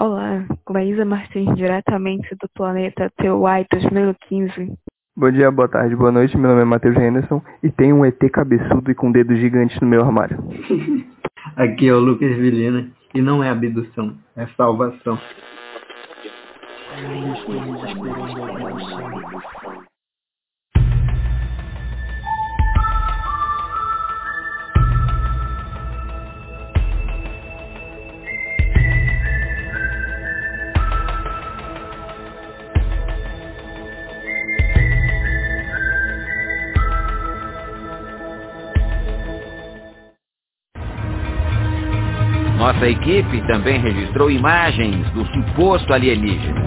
Olá, Laísa Martins, diretamente do planeta TUI 2015. Bom dia, boa tarde, boa noite. Meu nome é Matheus Henderson e tenho um ET cabeçudo e com dedos gigantes no meu armário. Aqui é o Lucas Vilina e não é abdução, é salvação. Nossa equipe também registrou imagens do suposto alienígena.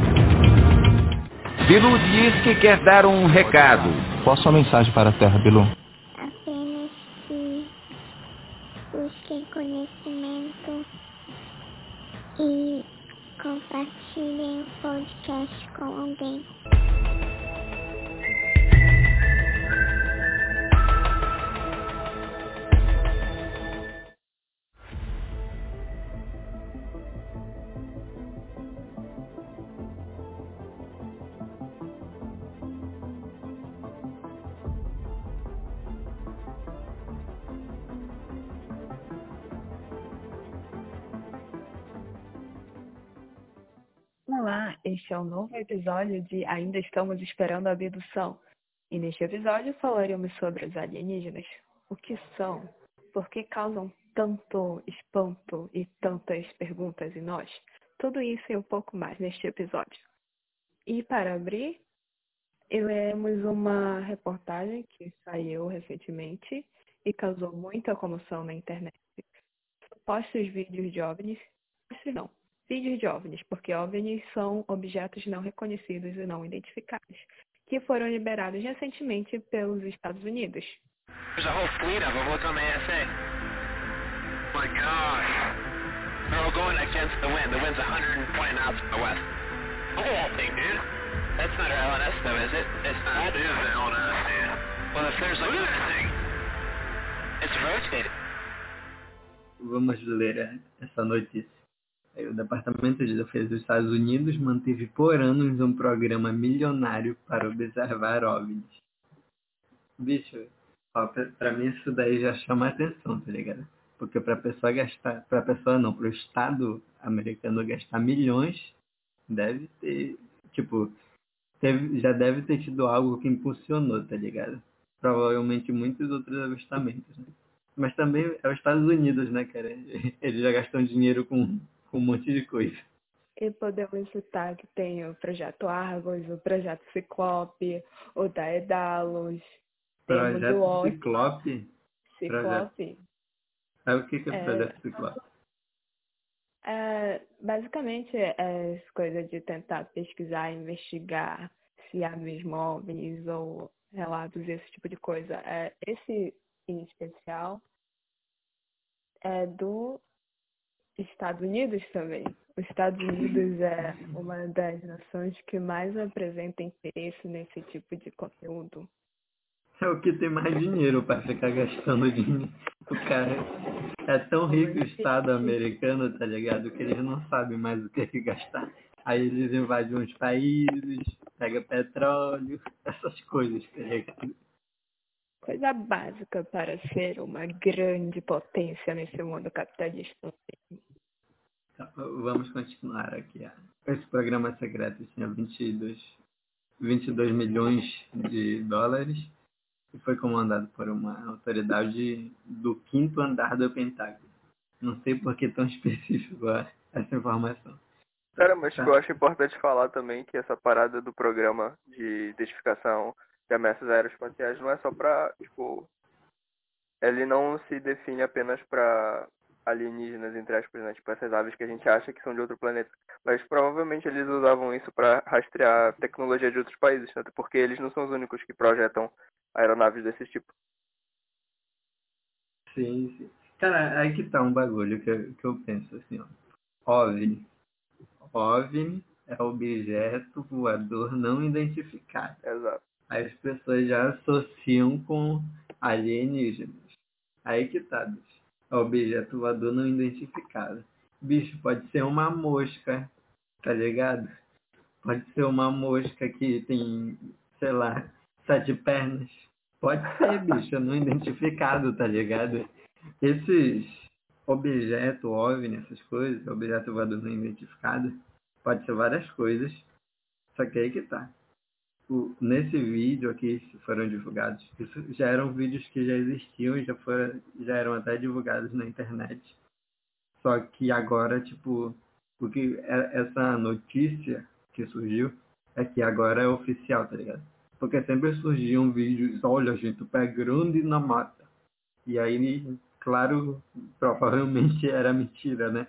Bilu diz que quer dar um recado. Qual a sua mensagem para a Terra, Bilu? Este é um novo episódio de Ainda Estamos Esperando a Abdução. E neste episódio falaremos sobre os alienígenas. O que são? Por que causam tanto espanto e tantas perguntas em nós? Tudo isso e um pouco mais neste episódio. E para abrir, leremos uma reportagem que saiu recentemente e causou muita comoção na internet. Supostos vídeos de OVNIs, não, vídeos de OVNIs, porque OVNIs são objetos não reconhecidos e não identificados, que foram liberados recentemente pelos Estados Unidos. There's a whole fleet of them. Look on the SA. My gosh. They're all going against the wind. The wind's 120 knots from the west. Look at that thing, dude. That's not our LNS, though, is it? It's not. That is the LNS, yeah. Well, if there's like... Look at that thing. It's rotated. Vamos ler essa notícia. O Departamento de Defesa dos Estados Unidos manteve por anos um programa milionário para observar OVNIs. Bicho, ó, pra, pra mim isso daí já chama atenção, tá ligado? Porque pra pessoa gastar, pra pessoa não, pro Estado americano gastar milhões, deve ter, tipo, teve, já deve ter tido algo que impulsionou, tá ligado? Provavelmente muitos outros avistamentos, né? Mas também é os Estados Unidos, né, cara? Eles já gastam dinheiro com, com um monte de coisa. E podemos citar que tem o Projeto Argos, o Projeto Ciclope, o Daedalus, o Projeto Ciclope? Ciclope. Aí o que, que é, É. Projeto Ciclope? É, basicamente, é essa coisa de tentar pesquisar, investigar se há mesmo OVNIs ou relatos, esse tipo de coisa. É, esse, em especial, é do Estados Unidos também. Os Estados Unidos é uma das nações que mais apresenta interesse nesse tipo de conteúdo. É o que tem mais dinheiro para ficar gastando dinheiro. O cara é tão rico o Estado americano, tá ligado? Que eles não sabem mais o que, que gastar. Aí eles invadem uns países, pega petróleo, essas coisas, tá ligado? Coisa básica para ser uma grande potência nesse mundo capitalista. Vamos continuar aqui. Esse programa secreto tinha 22, 22 milhões de dólares e foi comandado por uma autoridade do quinto andar do Pentágono. Não sei por que tão específico ó, essa informação. Cara, mas Tá. eu acho importante falar também que essa parada do programa de identificação de ameaças aeroespaciais não é só pra, tipo, ele não se define apenas pra alienígenas, entre aspas, né? Tipo, essas aves que a gente acha que são de outro planeta. Mas provavelmente eles usavam isso pra rastrear tecnologia de outros países, né? porque eles não são os únicos que projetam aeronaves desse tipo. Sim, sim. Cara, aí que tá um bagulho que eu, que eu penso assim, ó. OVNI. OVNI é objeto voador não identificado. Exato. As pessoas já associam com alienígenas. Aí que tá, bicho. Objeto voador não identificado. Bicho, pode ser uma mosca, tá ligado? Pode ser uma mosca que tem, sei lá, sete pernas. Pode ser, bicho, não identificado, tá ligado? Esses objetos, OVNI, essas coisas, objeto voador não identificado, pode ser várias coisas. Só que aí que tá. O, nesse vídeo aqui, foram divulgados, isso já eram vídeos que já existiam e já, foram, já eram até divulgados na internet. Só que agora, tipo, o que é, essa notícia que surgiu é que agora é oficial, tá ligado? Porque sempre surgiam vídeos, olha gente, o pé grande na mata. E aí, claro, provavelmente era mentira, né?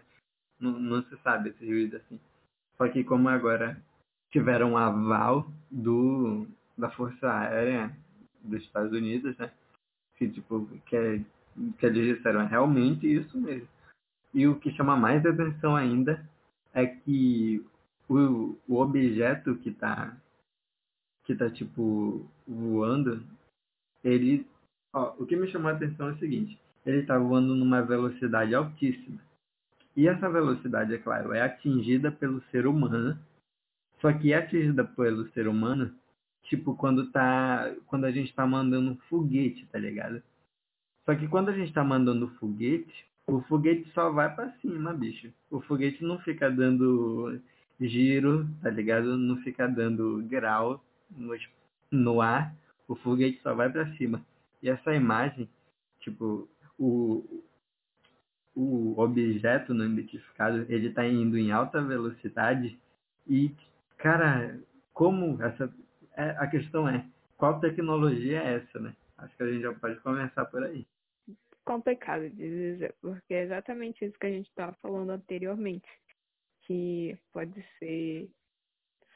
Não, não se sabe esses vídeos assim. Só que como agora tiveram aval do, da Força Aérea dos Estados Unidos, né? Que tipo, que, é, que eles disseram é realmente isso mesmo. E o que chama mais atenção ainda é que o, o objeto que está que tá tipo voando, ele ó, o que me chamou a atenção é o seguinte, ele está voando numa velocidade altíssima. E essa velocidade, é claro, é atingida pelo ser humano. Só que é atingida pelo ser humano, tipo quando tá, quando a gente está mandando um foguete, tá ligado? Só que quando a gente está mandando foguete, o foguete só vai para cima, bicho. O foguete não fica dando giro, tá ligado? Não fica dando grau no, no ar. O foguete só vai para cima. E essa imagem, tipo, o, o objeto não identificado, ele tá indo em alta velocidade e, cara, como essa... É, a questão é, qual tecnologia é essa, né? Acho que a gente já pode começar por aí complicado de dizer, porque é exatamente isso que a gente estava falando anteriormente, que pode ser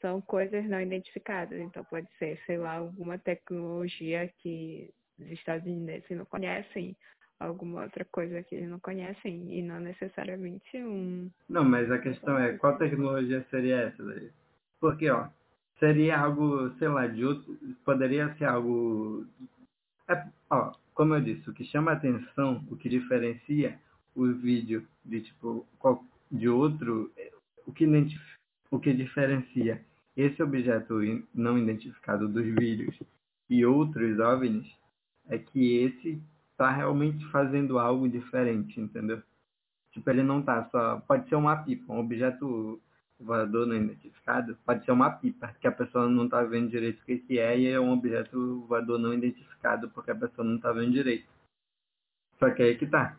são coisas não identificadas, então pode ser, sei lá, alguma tecnologia que os estadunidenses não conhecem, alguma outra coisa que eles não conhecem e não necessariamente um. Não, mas a questão é qual tecnologia seria essa daí? Porque, ó, seria algo, sei lá, de outro, poderia ser algo é, ó, como eu disse, o que chama atenção, o que diferencia o vídeo de tipo de outro, o que, o que diferencia esse objeto não identificado dos vídeos e outros OVNIs é que esse está realmente fazendo algo diferente, entendeu? Tipo, ele não tá só. Pode ser uma pipa, um objeto voador não identificado, pode ser uma pipa, que a pessoa não está vendo direito o que, que é, e é um objeto voador não identificado, porque a pessoa não está vendo direito. Só que aí que tá.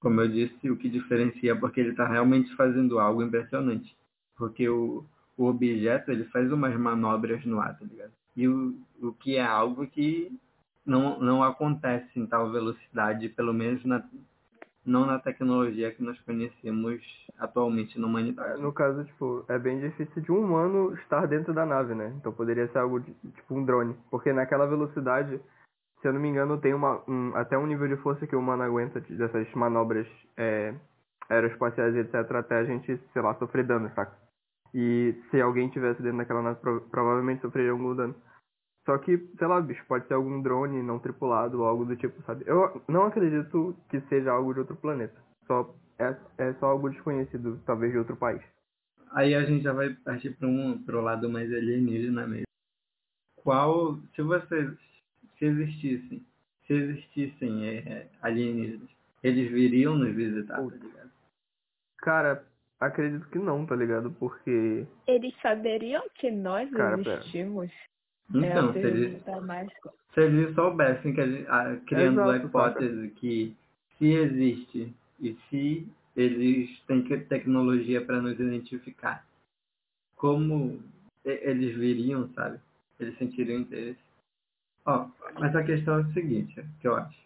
Como eu disse, o que diferencia é porque ele está realmente fazendo algo impressionante. Porque o, o objeto, ele faz umas manobras no ar, tá ligado? E o, o que é algo que não, não acontece em tal velocidade, pelo menos na, não na tecnologia que nós conhecemos atualmente na humanidade. No caso, tipo, é bem difícil de um humano estar dentro da nave, né? Então poderia ser algo de, tipo um drone, porque naquela velocidade, se eu não me engano, tem uma um, até um nível de força que o humano aguenta dessas manobras é, aeroespaciais, etc, até a gente, sei lá, sofrer dano, saca? E se alguém tivesse dentro daquela nave, provavelmente sofreria algum dano. Só que, sei lá, bicho, pode ser algum drone não tripulado ou algo do tipo, sabe? Eu não acredito que seja algo de outro planeta. Só é, é só algo desconhecido, talvez de outro país. Aí a gente já vai partir para um pro lado mais alienígena mesmo. Qual, se vocês, se existissem, se existissem é, alienígenas, eles viriam nos visitar, tá ligado? Cara, acredito que não, tá ligado? Porque. Eles saberiam que nós Cara, existimos? Pera. Então, é, se, eles, mais... se eles soubessem que a gente, a, criando Exato, a hipótese que se existe e se eles têm tecnologia para nos identificar, como eles viriam, sabe? Eles sentiriam interesse. Ó, mas a questão é a seguinte, que eu acho.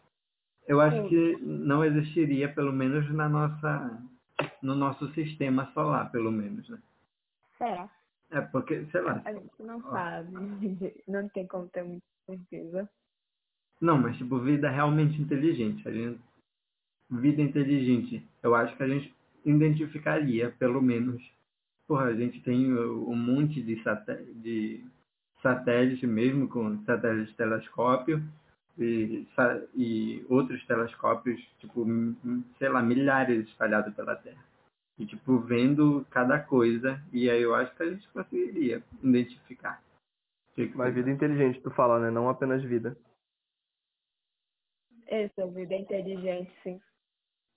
Eu acho Sim. que não existiria, pelo menos na nossa, no nosso sistema solar, pelo menos, né? Será? É porque, sei lá. A gente não ó. sabe. Não tem como ter muita certeza. Não, mas tipo, vida realmente inteligente. A gente, vida inteligente. Eu acho que a gente identificaria, pelo menos. Porra, a gente tem um monte de, satélite, de satélite mesmo, com satélite de telescópio e, e outros telescópios, tipo, sei lá, milhares espalhados pela Terra. E, tipo, vendo cada coisa. E aí eu acho que a gente conseguiria identificar. Que que Mas vida inteligente, tu fala, né? Não apenas vida. Essa vida é inteligente, sim.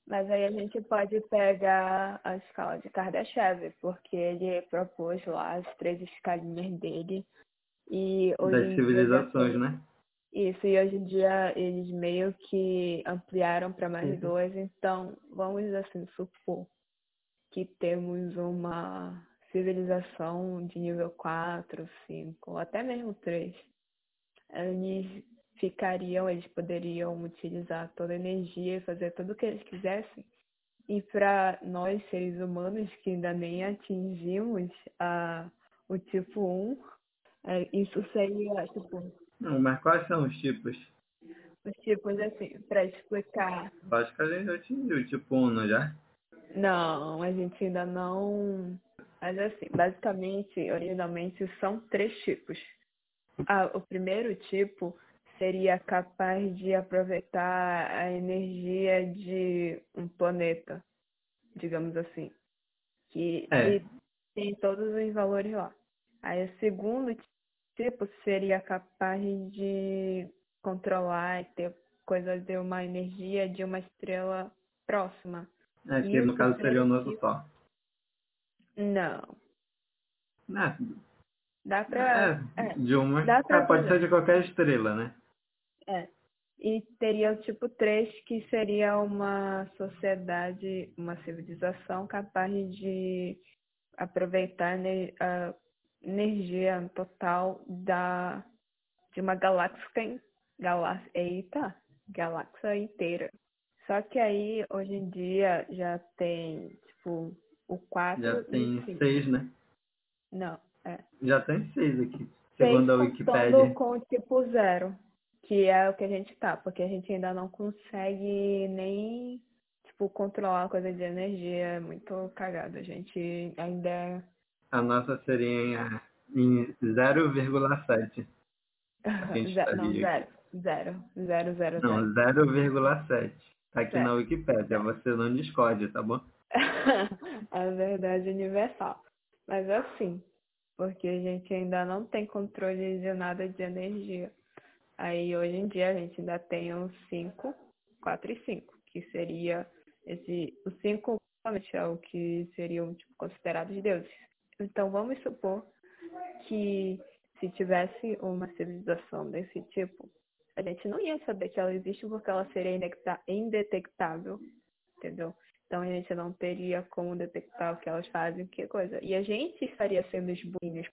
Mas aí a gente pode pegar a escala de Kardashev, porque ele propôs lá as três escalinhas dele. E hoje das dia civilizações, tem- né? Isso, e hoje em dia eles meio que ampliaram para mais Uhum. dois, então vamos assim supor que temos uma civilização de nível 4, 5, ou até mesmo 3. Eles ficariam, eles poderiam utilizar toda a energia e fazer tudo o que eles quisessem. E para nós, seres humanos, que ainda nem atingimos a, o tipo 1, é, isso seria, tipo, Não, mas quais são os tipos? os tipos assim, para explicar. Eu acho que a gente atingiu, tipo, um, não já? Não, a gente ainda não. Mas assim, basicamente, originalmente são três tipos. Ah, o primeiro tipo seria capaz de aproveitar a energia de um planeta, digamos assim, que É. e tem todos os valores lá. Aí o segundo tipo seria capaz de controlar e ter coisa de uma energia de uma estrela próxima. É, que no caso seria o nosso? Sol. Não, Né? dá pra. É, É, de uma. dá pra é, pode ser de qualquer estrela, né? é. E teria o tipo 3, que seria uma sociedade, uma civilização capaz de aproveitar a energia total da, de uma galáxia, galá, eita, galáxia inteira. Só que aí, hoje em dia, já tem, tipo, o 4 Já tem 5. seis, né? Não, é. Já tem seis aqui. Seis Segundo a Wikipédia. com o tipo zero, que é o que a gente tá, porque a gente ainda não consegue nem, tipo, controlar a coisa de energia, é muito cagado. A gente ainda é A nossa seria em, em 0,7. gente Ze- tá não, zero, zero, zero, zero, Não, zero. 0,7. Tá aqui Certo. na Wikipédia. Você não discorde, tá bom? a verdade universal. Mas assim, porque a gente ainda não tem controle de nada de energia. Aí hoje em dia a gente ainda tem os 5, 4 e 5, que seria esse. O 5 realmente é o que seriam tipo, considerados deuses. Então vamos supor que se tivesse uma civilização desse tipo, a gente não ia saber que ela existe porque ela seria indetectável, entendeu? Então a gente não teria como detectar o que elas fazem, que coisa. E a gente estaria sendo os burrinhos,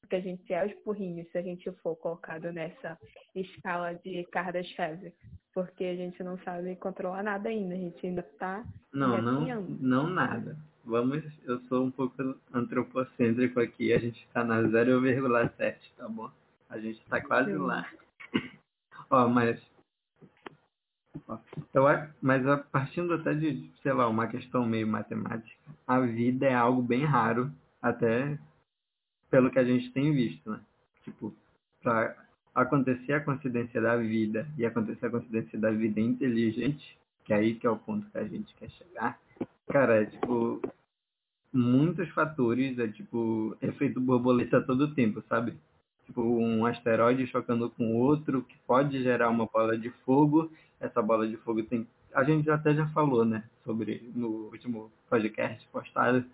porque a gente é os burrinhos se a gente for colocado nessa escala de Kardashev, porque a gente não sabe controlar nada ainda, a gente ainda tá Não, não, não nada. Vamos, eu sou um pouco antropocêntrico aqui, a gente tá na 0,7, tá bom? A gente tá quase Sim. lá. Ó, mas. ó, eu, mas a- partindo até de, sei lá, uma questão meio matemática, a vida é algo bem raro, até pelo que a gente tem visto, né? Tipo, pra acontecer a coincidência da vida e acontecer a coincidência da vida inteligente, que é aí que é o ponto que a gente quer chegar, cara, é tipo muitos fatores, é tipo efeito borboleta todo tempo, sabe? Tipo um asteroide chocando com outro que pode gerar uma bola de fogo. Essa bola de fogo tem, a gente até já falou, né, sobre no último podcast postado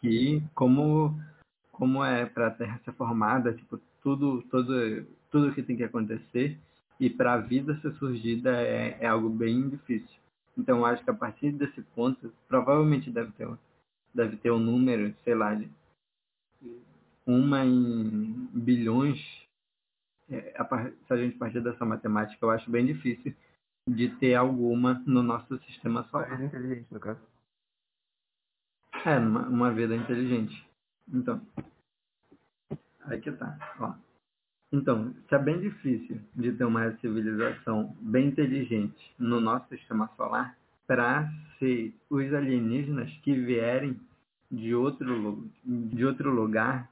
que como como é para a Terra ser formada, tipo tudo todo tudo que tem que acontecer e para a vida ser surgida é, é algo bem difícil. Então acho que a partir desse ponto provavelmente deve ter deve ter um número, sei lá, de uma em bilhões. É, a se a gente partir dessa matemática, eu acho bem difícil de ter alguma no nosso sistema solar. inteligente, no caso. É, uma, uma vida inteligente. Então, aí que tá. Ó. Então, se é bem difícil de ter uma civilização bem inteligente no nosso sistema solar, para ser os alienígenas que vierem de outro, de outro lugar,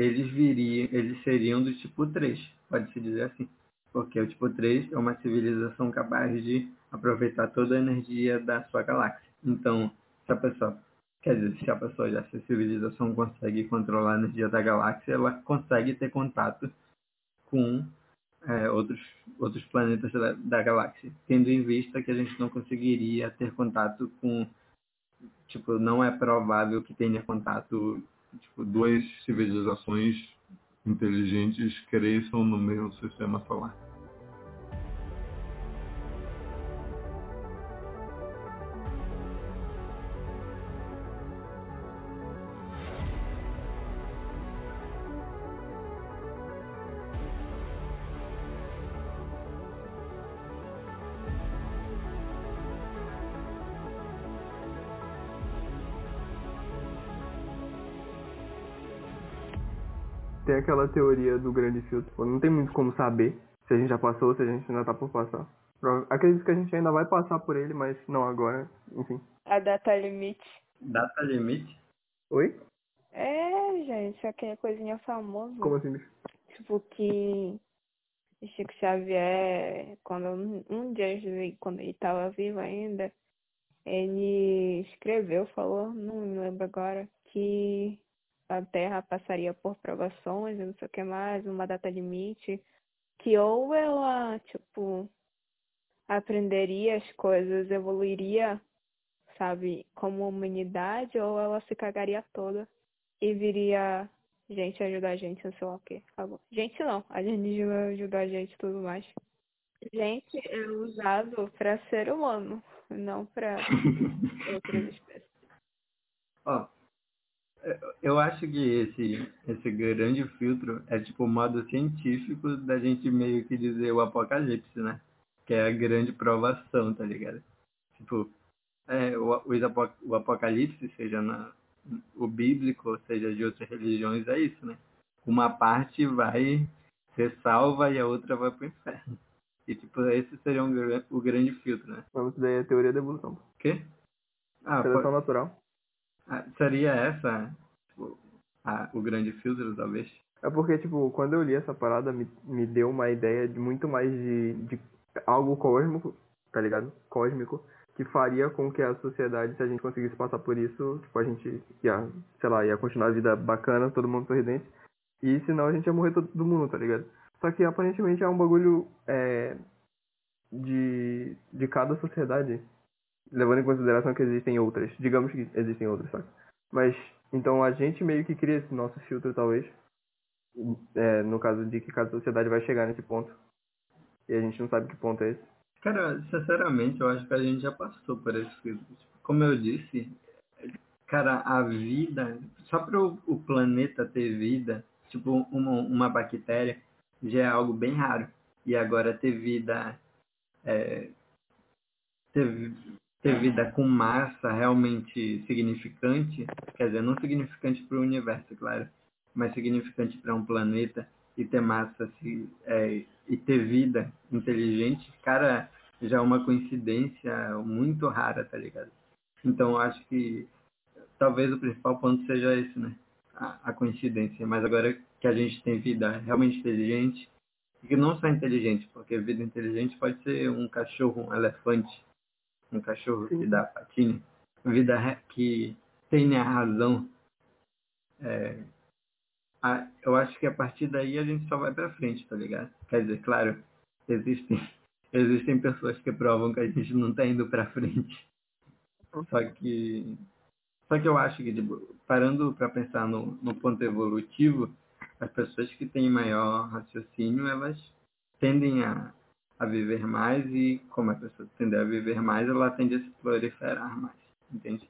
eles viriam, eles seriam do tipo 3, pode-se dizer assim. Porque o tipo 3 é uma civilização capaz de aproveitar toda a energia da sua galáxia. Então, se a pessoa Quer dizer, se a pessoa já, se civilização consegue controlar a energia da galáxia, ela consegue ter contato com é, outros, outros planetas da, da galáxia, tendo em vista que a gente não conseguiria ter contato com, tipo, não é provável que tenha contato, tipo, Duas civilizações inteligentes cresçam no mesmo sistema solar. Aquela teoria do grande filtro. Pô, Não tem muito como saber se a gente já passou ou se a gente ainda tá por passar. Acredito que a gente ainda vai passar por ele, mas não agora. Enfim. A data limite. data limite. Oi? É, gente, aquela coisinha famosa. Como assim, bicho? Tipo que Chico Xavier, quando um, dia quando ele estava vivo ainda, ele escreveu, falou, não me lembro agora, que a Terra passaria por provações e não sei o que mais, uma data limite, que ou ela, tipo, aprenderia as coisas, evoluiria, sabe, como humanidade, ou ela se cagaria toda e viria gente ajudar a gente, não sei lá o. Falou. Gente não, alienígena vai ajudar a gente e tudo mais. Gente é usado pra ser humano, não pra outras espécies. Ó, eu- eu acho que esse, esse grande filtro é tipo o modo científico da gente meio que dizer o apocalipse, né? Que é a grande provação, tá ligado? Tipo, é, o, o apocalipse, seja na, o bíblico, ou seja de outras religiões, é isso, né? Uma parte vai ser salva e a outra vai pro inferno. E tipo, esse seria um, o grande filtro, né? Vamos daí a teoria da evolução. O quê? Ah, Seleção pode- natural. Ah, seria essa tipo, a- o grande filtro, talvez? É porque, tipo, quando eu li essa parada, me, me deu uma ideia de muito mais de, de algo cósmico, tá ligado? Cósmico, que faria com que a sociedade, se a gente conseguisse passar por isso, tipo, a gente ia, sei lá, ia continuar a vida bacana, todo mundo sorridente, e senão a gente ia morrer todo mundo, tá ligado? Só que aparentemente é um bagulho é, de, de cada sociedade, levando em consideração que existem outras. Digamos que existem outras, sabe? Mas, então a gente meio que cria esse nosso filtro, talvez, é, no caso de que cada sociedade vai chegar nesse ponto. E a gente não sabe que ponto é esse. Cara, sinceramente, eu acho que a gente já passou por esse filtro. Como eu disse, cara, a vida, só para o planeta ter vida, tipo uma, uma bactéria, já é algo bem raro. E agora ter vida, é, ter, ter vida com massa realmente significante, quer dizer, não significante para o universo, claro, mas significante para um planeta e ter massa se- é, e ter vida inteligente, cara, já é uma coincidência muito rara, tá ligado? Então eu acho que talvez o principal ponto seja esse, né? A, a coincidência. Mas agora que a gente tem vida realmente inteligente, e que não só inteligente, porque vida inteligente pode ser um cachorro, um elefante, um cachorro que Sim. dá patinha, vida que tem a razão. É, a- eu acho que a partir daí a gente só vai pra frente, tá ligado? Quer dizer, claro, existem, existem pessoas que provam que a gente não tá indo pra frente. Só que, só que eu acho que, tipo, parando pra pensar no, no ponto evolutivo, as pessoas que têm maior raciocínio, elas tendem a, a viver mais e, como a pessoa tende a viver mais, ela tende a se proliferar mais, entende?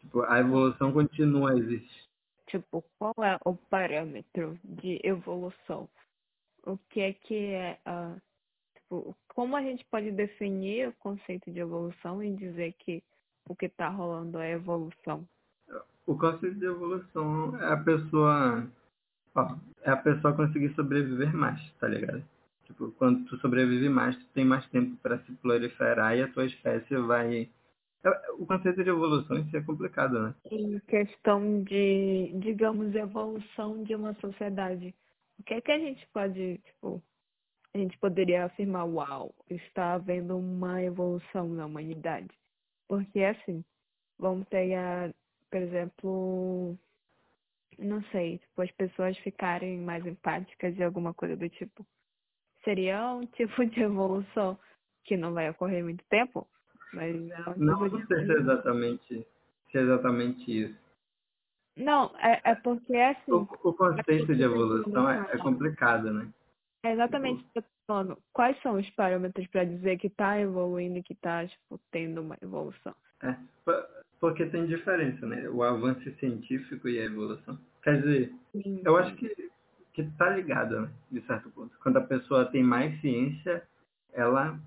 Tipo, a evolução continua a existir. Tipo, qual é o parâmetro de evolução? O que é que é a. Tipo, como a gente pode definir o conceito de evolução e dizer que o que está rolando é evolução? O conceito de evolução é a pessoa. Ó, é a pessoa conseguir sobreviver mais, tá ligado? Tipo, quando tu sobrevive mais, tu tem mais tempo para se proliferar e a tua espécie vai. O conceito de evolução isso é complicado, né? Em questão de, digamos, evolução de uma sociedade, o que é que a gente pode, tipo, a gente poderia afirmar, uau, está havendo uma evolução na humanidade? Porque, assim, vamos pegar por exemplo, não sei, tipo, as pessoas ficarem mais empáticas e alguma coisa do tipo. Seria um tipo de evolução que não vai ocorrer muito tempo, mas é um Não tipo de sei se é exatamente, se é exatamente isso. Não, é, é porque assim. O, o conceito de evolução é, é complicado, né? É exatamente tô falando. Quais são os parâmetros para dizer que está evoluindo e que está tipo, tendo uma evolução? É, po- porque tem diferença, né? O avanço científico e a evolução. Quer dizer, Sim. eu acho que, que tá ligado, né? De certo ponto. Quando a pessoa tem mais ciência, ela,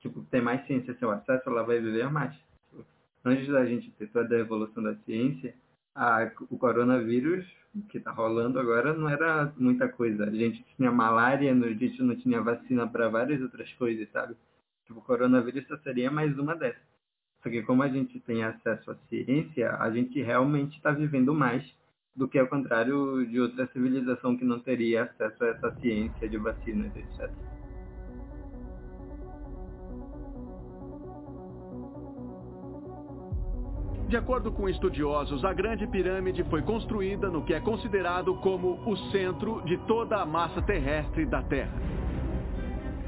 tipo, tem mais ciência, seu acesso, ela vai viver mais. Antes da gente ter toda a evolução da ciência, a, o coronavírus que tá rolando agora não era muita coisa. A gente tinha malária, a gente não tinha vacina para várias outras coisas, sabe? Tipo, o coronavírus só seria mais uma dessas. Só que como a gente tem acesso à ciência, a gente realmente está vivendo mais do que ao contrário de outra civilização que não teria acesso a essa ciência de vacinas, etc. De acordo com estudiosos, a Grande Pirâmide foi construída no que é considerado como o centro de toda a massa terrestre da Terra.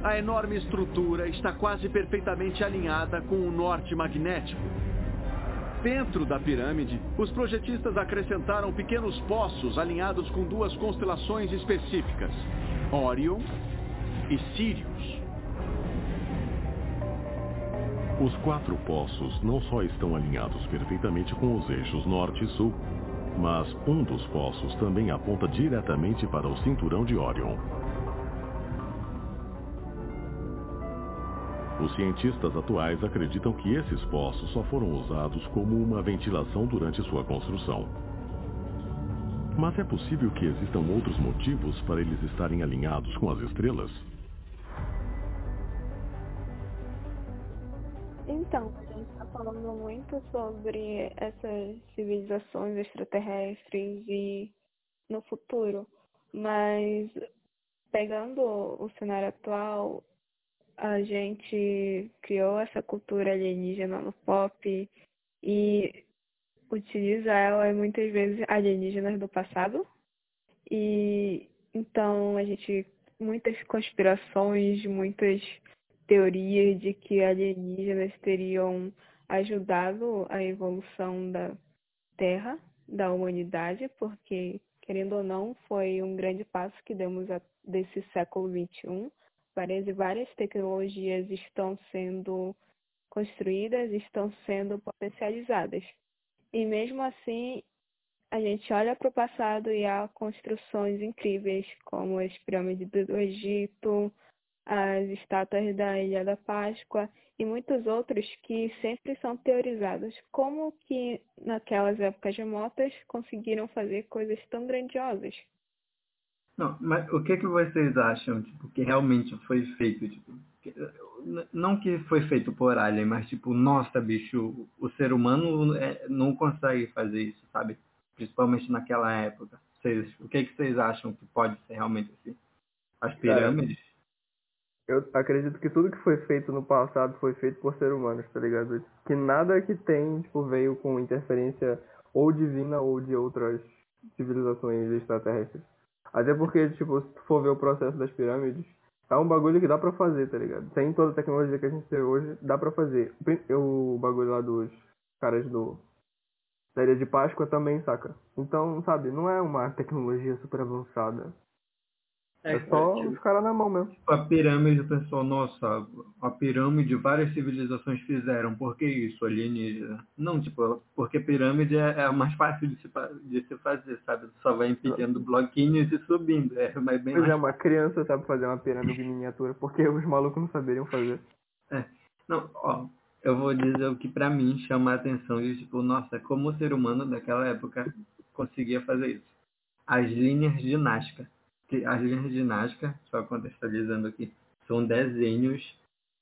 A enorme estrutura está quase perfeitamente alinhada com o norte magnético. Dentro da pirâmide, os projetistas acrescentaram pequenos poços alinhados com duas constelações específicas, Orion e Sirius. Os quatro poços não só estão alinhados perfeitamente com os eixos norte e sul, mas um dos poços também aponta diretamente para o cinturão de Orion. Os cientistas atuais acreditam que esses poços só foram usados como uma ventilação durante sua construção. Mas é possível que existam outros motivos para eles estarem alinhados com as estrelas? Então, a gente está falando muito sobre essas civilizações extraterrestres e no futuro, mas pegando o cenário atual, a gente criou essa cultura alienígena no pop e utiliza ela e muitas vezes alienígenas do passado. E então a gente muitas conspirações, muitas teorias de que alienígenas teriam ajudado a evolução da Terra, da humanidade, porque, querendo ou não, foi um grande passo que demos a, desse século XXI. Várias e várias tecnologias estão sendo construídas, estão sendo potencializadas. E mesmo assim, a gente olha para o passado e há construções incríveis, como as pirâmides do Egito, as estátuas da Ilha da Páscoa e muitos outros que sempre são teorizados. Como que naquelas épocas remotas conseguiram fazer coisas tão grandiosas? Não, mas o que que vocês acham, tipo, que realmente foi feito, tipo, não que foi feito por alien, mas tipo, nossa, bicho, o ser humano é, não consegue fazer isso, sabe? Principalmente naquela época. Vocês, o que que vocês acham que pode ser realmente assim? As pirâmides? Eu acredito que tudo que foi feito no passado foi feito por seres humanos, tá ligado? Que nada que tem, tipo, veio com interferência ou divina ou de outras civilizações extraterrestres. Até porque, tipo, se tu for ver o processo das pirâmides, é um bagulho que dá pra fazer, tá ligado? Sem toda a tecnologia que a gente tem hoje, dá pra fazer. O bagulho lá dos caras do da Ilha de Páscoa também, saca? Então, sabe, não é uma tecnologia super avançada. É, só tipo, os caras na mão mesmo. a pirâmide, o pessoal, nossa, a pirâmide várias civilizações fizeram, por que isso, alienígena? Não, tipo, porque pirâmide é, é a mais fácil de se, de se fazer, sabe? Só vai empilhando bloquinhos e subindo, é mais bem Pois mais é, uma criança sabe fazer uma pirâmide em miniatura, porque os malucos não saberiam fazer. Não, ó, eu vou dizer o que pra mim chama a atenção de tipo, nossa, como o ser humano daquela época conseguia fazer isso. As linhas de Nazca. As linhas de Nazca, só contextualizando aqui, são desenhos,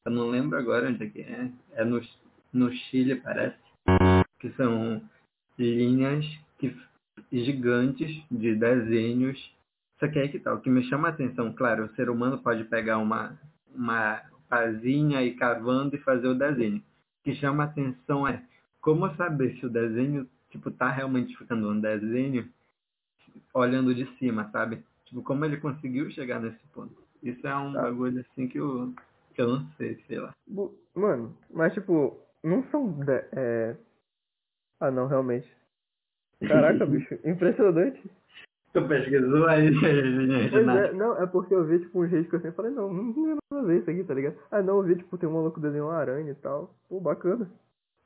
eu não lembro agora onde é que é, é no, no Chile parece, que são linhas que, gigantes de desenhos. Só que aí que tá, o que me chama a atenção, claro, o ser humano pode pegar uma, uma pazinha e cavando e fazer o desenho. O que chama a atenção é como saber se o desenho tipo, tá realmente ficando um desenho olhando de cima, sabe? Tipo, como ele conseguiu chegar nesse ponto. Isso é um Tá. bagulho assim que eu, que eu não sei, sei lá. Mano, mas tipo, não são. de- É... Ah, não, realmente. Caraca, bicho, impressionante. Tu pesquisou aí, é, não, é porque eu vi, tipo, um jeito que eu sempre falei, não, não tem nada a ver isso aqui, tá ligado? Ah, não, eu vi, tipo, tem um maluco desenhando uma aranha e tal. Pô, bacana.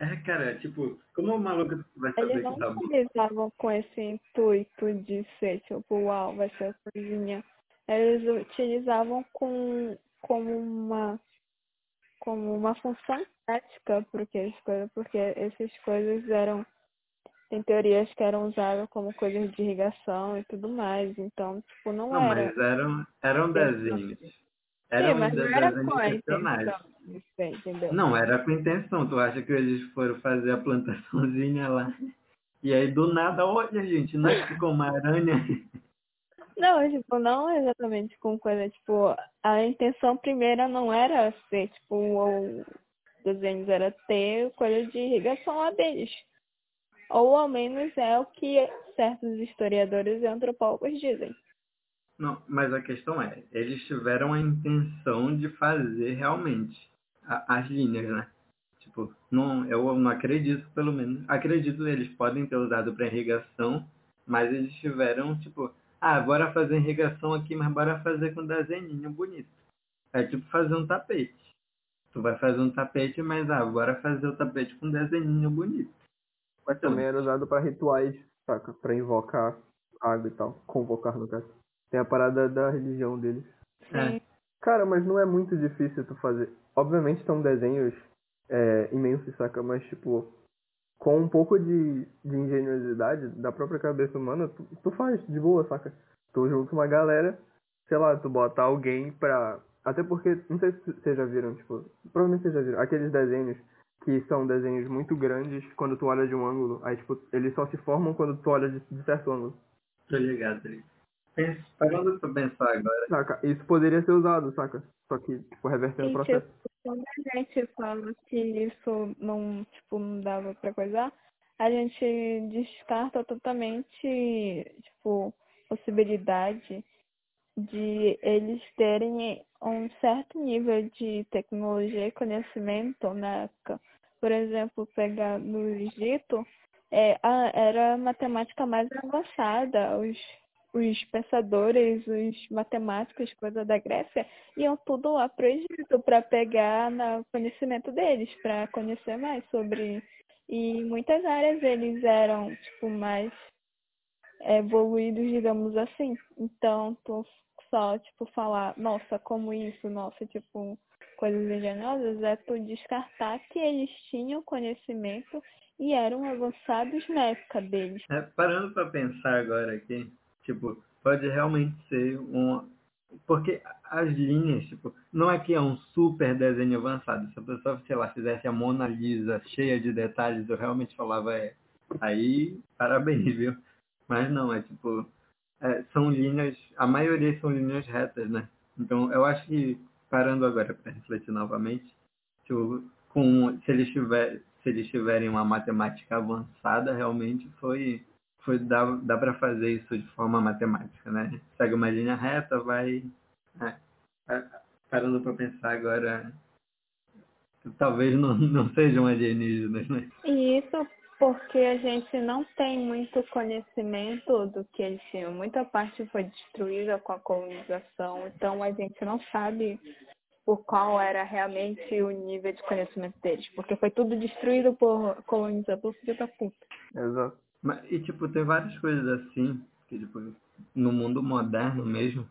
É, cara, tipo, como o maluco vai saber Eles não tá utilizavam com esse intuito de ser, tipo, uau, vai ser a coisinha. Eles utilizavam com, como uma como uma função prática porque as coisas, porque essas coisas eram tem teorias que eram usadas como coisas de irrigação e tudo mais. Então, tipo, não, Não, era. mas eram, eram desenhos. Sim, Eram mas não era com a intenção entendeu? Não, era com intenção. Tu acha que eles foram fazer a plantaçãozinha lá? E aí do nada, olha gente, não é que ficou uma aranha. Não, tipo, não exatamente com coisa, tipo, a intenção primeira não era ser, tipo, o desenhos, era ter coisa de irrigação lá deles. Ou ao menos é o que certos historiadores e antropólogos dizem. Não, mas a questão é, eles tiveram a intenção de fazer realmente a- as linhas, né? Tipo, não, eu não acredito, pelo menos. Acredito eles podem ter usado para irrigação, mas eles tiveram, tipo, ah, bora fazer irrigação aqui, mas bora fazer com desenhinho bonito. É tipo fazer um tapete. Tu vai fazer um tapete, mas ah, bora fazer o tapete com desenhinho bonito. Mas também era usado pra rituais, saca? Pra invocar água e tal. Convocar, no caso. Tem a parada da religião deles. É. Cara, mas não é muito difícil tu fazer. Obviamente são desenhos é, imensos, saca? Mas, tipo, com um pouco de, de engenhosidade da própria cabeça humana, tu, tu faz de boa, saca? Tu junta uma galera, sei lá, tu bota alguém pra. Até porque, não sei se vocês já viram, tipo, provavelmente vocês já viram, aqueles desenhos que são desenhos muito grandes quando tu olha de um ângulo, aí, tipo, eles só se formam quando tu olha de, de certo ângulo. Tô ligado, tô ligado. Parando pra pensar agora. Saca? Isso poderia ser usado, saca? Só que, tipo, revertendo o processo. tipo, quando a gente fala que isso não, tipo, não dava pra coisar, a gente descarta totalmente, tipo, possibilidade de eles terem um certo nível de tecnologia e conhecimento na época. Por exemplo, pegar no Egito, é, a, era a matemática mais avançada. Os, os pensadores, os matemáticos, coisa da Grécia, iam tudo lá pro Egito para pegar no conhecimento deles, para conhecer mais sobre. E em muitas áreas eles eram, tipo, mais evoluídos, digamos assim. Então, tu só, tipo, falar, nossa, como isso, nossa, tipo, coisas engenhosas, é tu descartar que eles tinham conhecimento e eram avançados na época deles. É, parando pra pensar agora aqui, tipo, pode realmente ser um. Porque as linhas, tipo, não é que é um super desenho avançado. Se a pessoa, sei lá, fizesse a Mona Lisa cheia de detalhes, eu realmente falava, é, aí, parabéns, viu? Mas não, é tipo, é, são linhas, a maioria são linhas retas, né? Então, eu acho que, parando agora para refletir novamente, tipo, com, se, eles tiver, se eles tiverem uma matemática avançada, realmente foi, foi dá, dá para fazer isso de forma matemática, né? Segue uma linha reta, vai... É, é, parando para pensar agora, talvez não, não sejam alienígenas, né? E isso porque a gente não tem muito conhecimento do que eles tinham. Muita parte foi destruída com a colonização, então a gente não sabe por qual era realmente o nível de conhecimento deles, porque foi tudo destruído por colonizador filho da puta. Exato. Mas, e tipo, tem várias coisas assim, que tipo, no mundo moderno mesmo,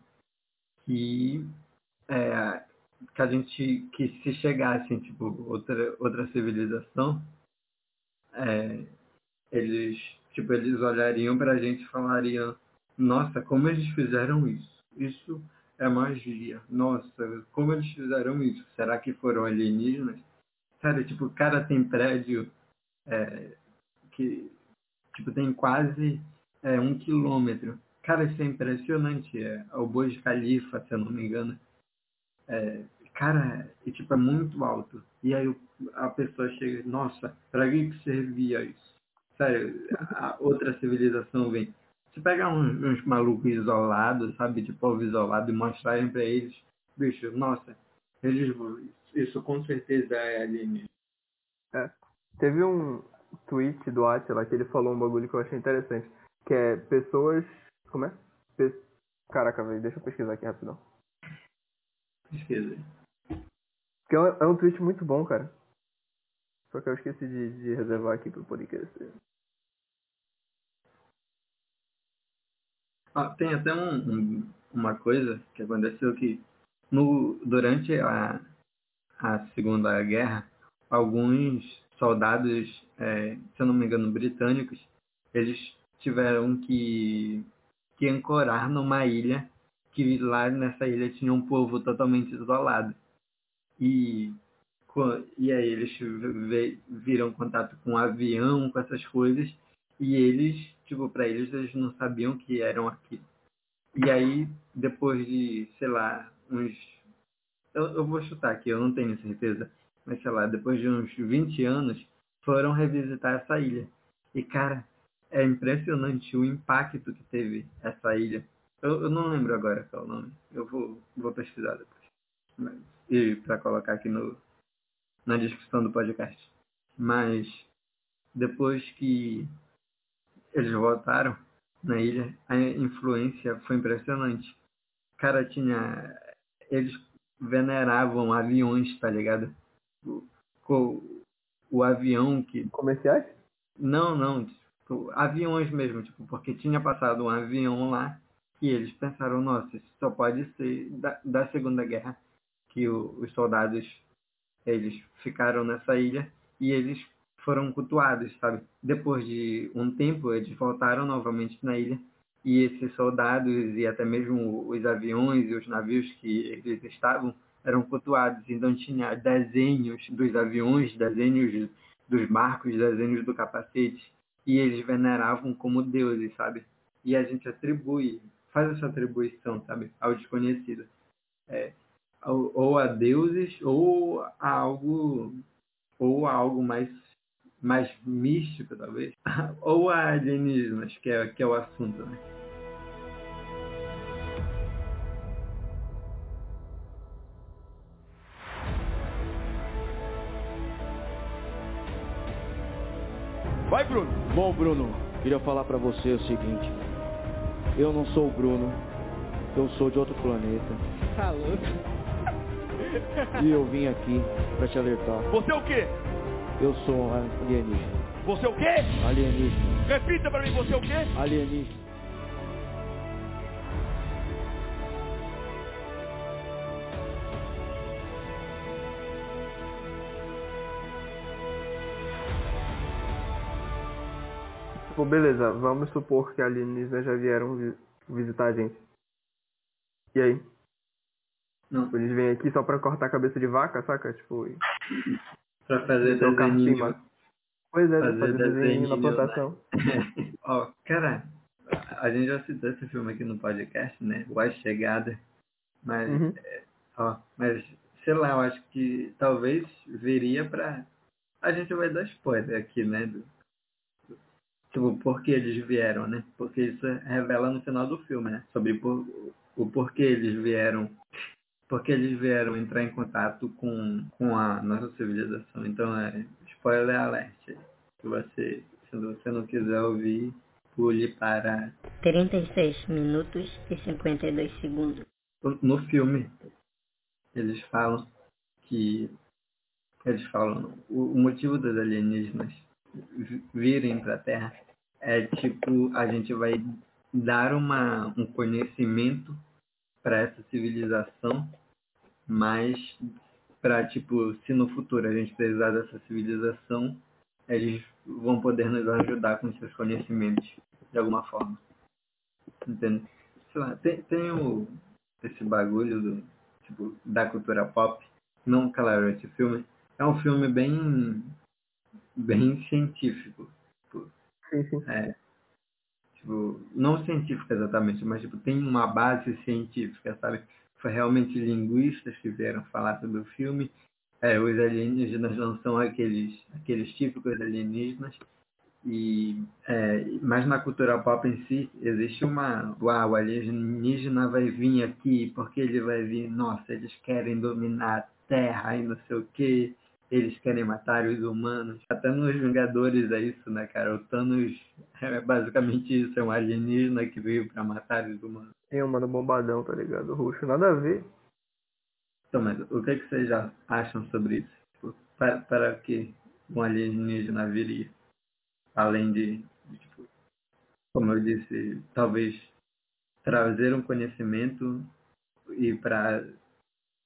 que, é, que a gente, que se chegasse, tipo, outra, outra civilização, é, eles, tipo, eles olhariam pra gente e falariam, nossa, como eles fizeram isso? Isso é magia. Nossa, como eles fizeram isso? Será que foram alienígenas? Cara, tipo, o cara tem prédio é, que, tipo, tem quase é, um quilômetro. Cara, isso é impressionante. É, o Burj Khalifa, se eu não me engano. É, cara, e, tipo, é muito alto. E aí a pessoa chega, nossa, pra que que servia isso? sério, a outra civilização vem. Se pegar uns, uns malucos isolados, sabe, de povo isolado e mostrarem pra eles, bicho, nossa, eles isso com certeza é alienígena. É. Teve um tweet do Atila que ele falou um bagulho que eu achei interessante. Que é pessoas. Como é? Pe... Caraca, velho, deixa eu pesquisar aqui rapidão. Pesquisa. Que é um, é um tweet muito bom, cara. Só que eu esqueci de, de reservar aqui pro podcast. Ah, tem até um, um, uma coisa que aconteceu que no, durante a, a Segunda Guerra, alguns soldados, é, se eu não me engano, britânicos, eles tiveram que, que ancorar numa ilha que lá nessa ilha tinha um povo totalmente isolado. E, e aí eles viram contato com um avião, com essas coisas, e eles, tipo, para eles, eles não sabiam que eram aquilo. E aí, depois de, sei lá, uns. Eu, eu vou chutar aqui, eu não tenho certeza. Mas sei lá, depois de uns 20 anos, foram revisitar essa ilha. E cara, é impressionante o impacto que teve essa ilha. Eu, eu não lembro agora qual é o nome. Eu vou, vou pesquisar depois. Mas, e para colocar aqui no, na descrição do podcast. Mas depois que eles voltaram na ilha, a influência foi impressionante. Cara, tinha. Eles veneravam aviões, tá ligado? O avião que. Comerciais? Não, não. Tipo, aviões mesmo, tipo, porque tinha passado um avião lá e eles pensaram, nossa, isso só pode ser da, da Segunda Guerra, que o, os soldados eles ficaram nessa ilha e eles foram cultuados, sabe? Depois de um tempo, eles voltaram novamente na ilha e esses soldados e até mesmo os aviões e os navios que eles estavam eram cultuados. Então tinha desenhos dos aviões, desenhos dos barcos, desenhos do capacete e eles veneravam como deuses, sabe? E a gente atribui, faz essa atribuição, sabe, ao desconhecido. É, ou a deuses ou a algo ou a algo mais mais místico talvez ou a alienígenas que é que é o assunto né Bruno. Bom, Bruno, queria falar para você o seguinte. Eu não sou o Bruno. Eu sou de outro planeta. Tá louco? E eu vim aqui para te alertar. Você é o quê? Eu sou um alienígena. Você é o quê? Alienígena. Repita para mim, você é o quê? Alienígena. Tipo, beleza, vamos supor que alienígenas já vieram vi visitar a gente. E aí? Não. Eles vêm aqui só pra cortar a cabeça de vaca, saca? Tipo. E... Pra fazer trocar desenho. Pois é, Fazer fazer, desenho desenho na de plantação. Ó, cara, a gente já citou esse filme aqui no podcast, né? O A Chegada. Mas, Uhum. é, ó, mas, sei lá, eu acho que talvez viria pra. A gente vai dar spoiler aqui, né? Do- Tipo, por que eles vieram, né? Porque isso revela no final do filme, né? Sobre por... o porquê eles vieram. Porque eles vieram entrar em contato com, com a nossa civilização. Então, é spoiler alert. Se você, se você não quiser ouvir, pule para 36 minutos e 52 segundos. no filme eles falam que eles falam o, motivo dos alienígenas vi- virem para a Terra é tipo a gente vai dar uma um conhecimento para essa civilização mas para tipo se no futuro a gente precisar dessa civilização eles vão poder nos ajudar com seus conhecimentos de alguma forma entende sei lá tem, tem o esse bagulho do, tipo, da cultura pop. Não, claro, esse filme é um filme bem, bem científico. Sim, sim. é, tipo, não científico exatamente, mas tipo, tem uma base científica, sabe? Foi realmente linguistas que vieram falar sobre o filme. É, os alienígenas não são aqueles, aqueles típicos alienígenas. E, é, mas na cultura pop em si, existe uma. Uau, o alienígena vai vir aqui porque ele vai vir. Nossa, eles querem dominar a Terra e não sei o que. Eles querem matar os humanos. Até nos Vingadores é isso, né, cara? O Thanos é basicamente isso: é um alienígena que veio pra matar os humanos. Tem um mano bombadão, tá ligado? Roxo, nada a ver. Então, mas o que, é que vocês já acham sobre isso? Tipo, para, para que um alienígena viria? além de, de tipo, como eu disse, talvez trazer um conhecimento e para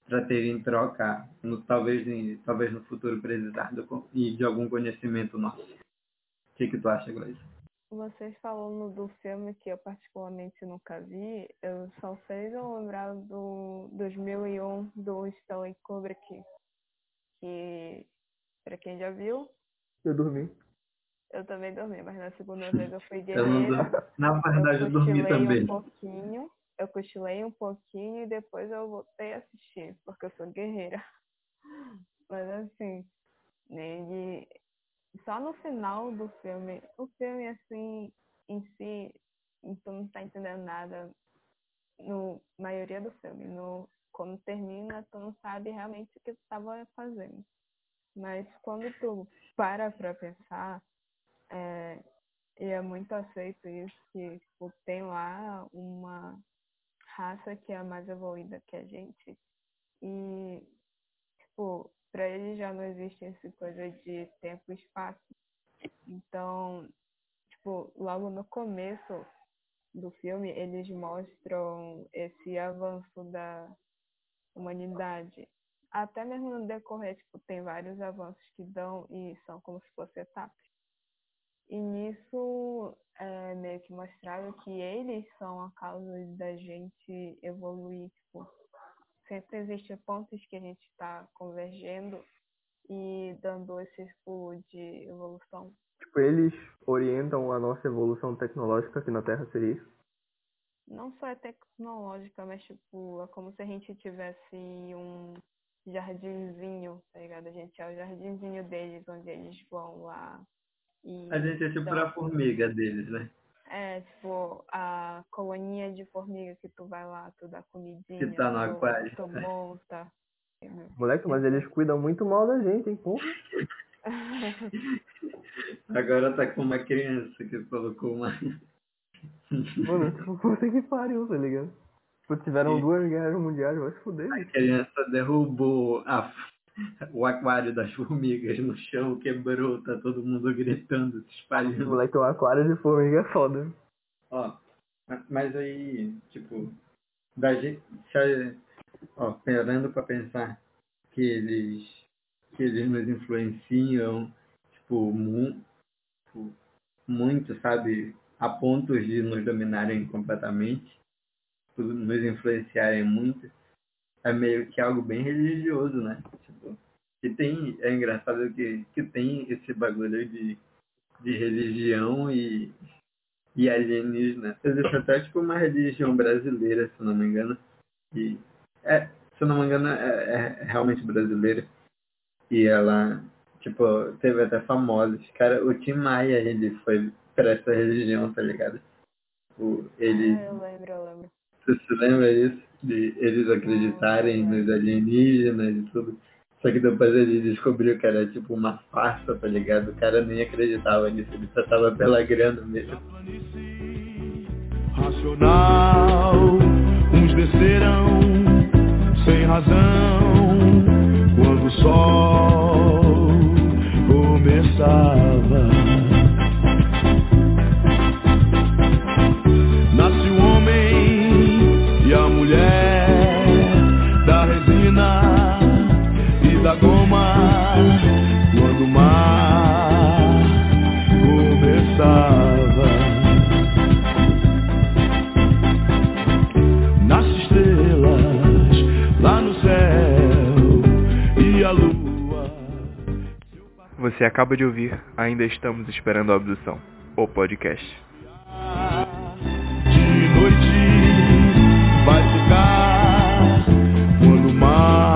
para ter em troca, no, talvez em, talvez no futuro precisar do, de algum conhecimento nosso. O que, que tu acha, Gleice? Vocês falando do filme que eu particularmente nunca vi, eu só sei lembrar do 2001 do Stanley Kubrick, que para quem já viu, eu dormi. Eu também dormi, mas na segunda vez eu fui guerreira. na verdade, eu, eu dormi também. um pouquinho, eu cochilei um pouquinho e depois eu voltei a assistir, porque eu sou guerreira. Mas assim, ele... só no final do filme, o filme assim, em si, tu não tá entendendo nada no maioria do filme. No, quando termina, tu não sabe realmente o que tu estava fazendo. Mas quando tu para pra pensar, é, e é muito aceito isso, que tipo, tem lá uma raça que é mais evoluída que a gente. E, tipo, para eles já não existe essa coisa de tempo e espaço. Então, tipo, logo no começo do filme, eles mostram esse avanço da humanidade. Até mesmo no decorrer, tipo, tem vários avanços que dão e são como se fossem etapas. E nisso é meio que mostrava que eles são a causa da gente evoluir. Tipo, sempre existem pontos que a gente está convergendo e dando esse pulo de evolução. Tipo, eles orientam a nossa evolução tecnológica aqui na Terra, seria isso? Não só é tecnológica, mas tipo, é como se a gente tivesse um jardinzinho, tá ligado? A gente é o jardinzinho deles, onde eles vão lá e a gente é tipo então, a formiga deles, né? É, tipo, a colônia de formiga que tu vai lá, tu dá comidinha, que tá no tu, aquário. tu monta. Moleque, mas eles cuidam muito mal da gente, hein, porra? Agora tá com uma criança que colocou uma. Mano, tipo, você que pariu, tá ligado? Tipo, tiveram e... duas guerras mundiais, vai se fuder. A criança derrubou a o aquário das formigas no chão quebrou, tá todo mundo gritando, se espalhando. Moleque, o aquário de formiga é foda. Ó, mas aí, tipo, da gente, ó, parando pra pensar que eles, que eles nos influenciam, tipo, mu, tipo, muito, sabe, a pontos de nos dominarem completamente, nos influenciarem muito é meio que algo bem religioso, né? Tipo, que tem, é engraçado que, que tem esse bagulho de, de religião e, e alienígena. Existe até tipo uma religião brasileira, se não me engano. E, é, se não me engano, é, é realmente brasileira. E ela, tipo, teve até famosos. Cara, o Tim Maia, ele foi pra essa religião, tá ligado? O, ele... Ah, eu lembro, eu lembro. Você se lembra disso? De eles acreditarem nos alienígenas e tudo. Só que depois ele descobriu que era tipo uma farsa, tá ligado? O cara nem acreditava nisso, ele só tava pela grana mesmo. Racional, uns descerão sem razão quando o sol começava. quando o mar começava. Nas estrelas, lá no céu e a lua. Você acaba de ouvir Ainda Estamos Esperando a Abdução, o podcast. De noite vai ficar quando o mar.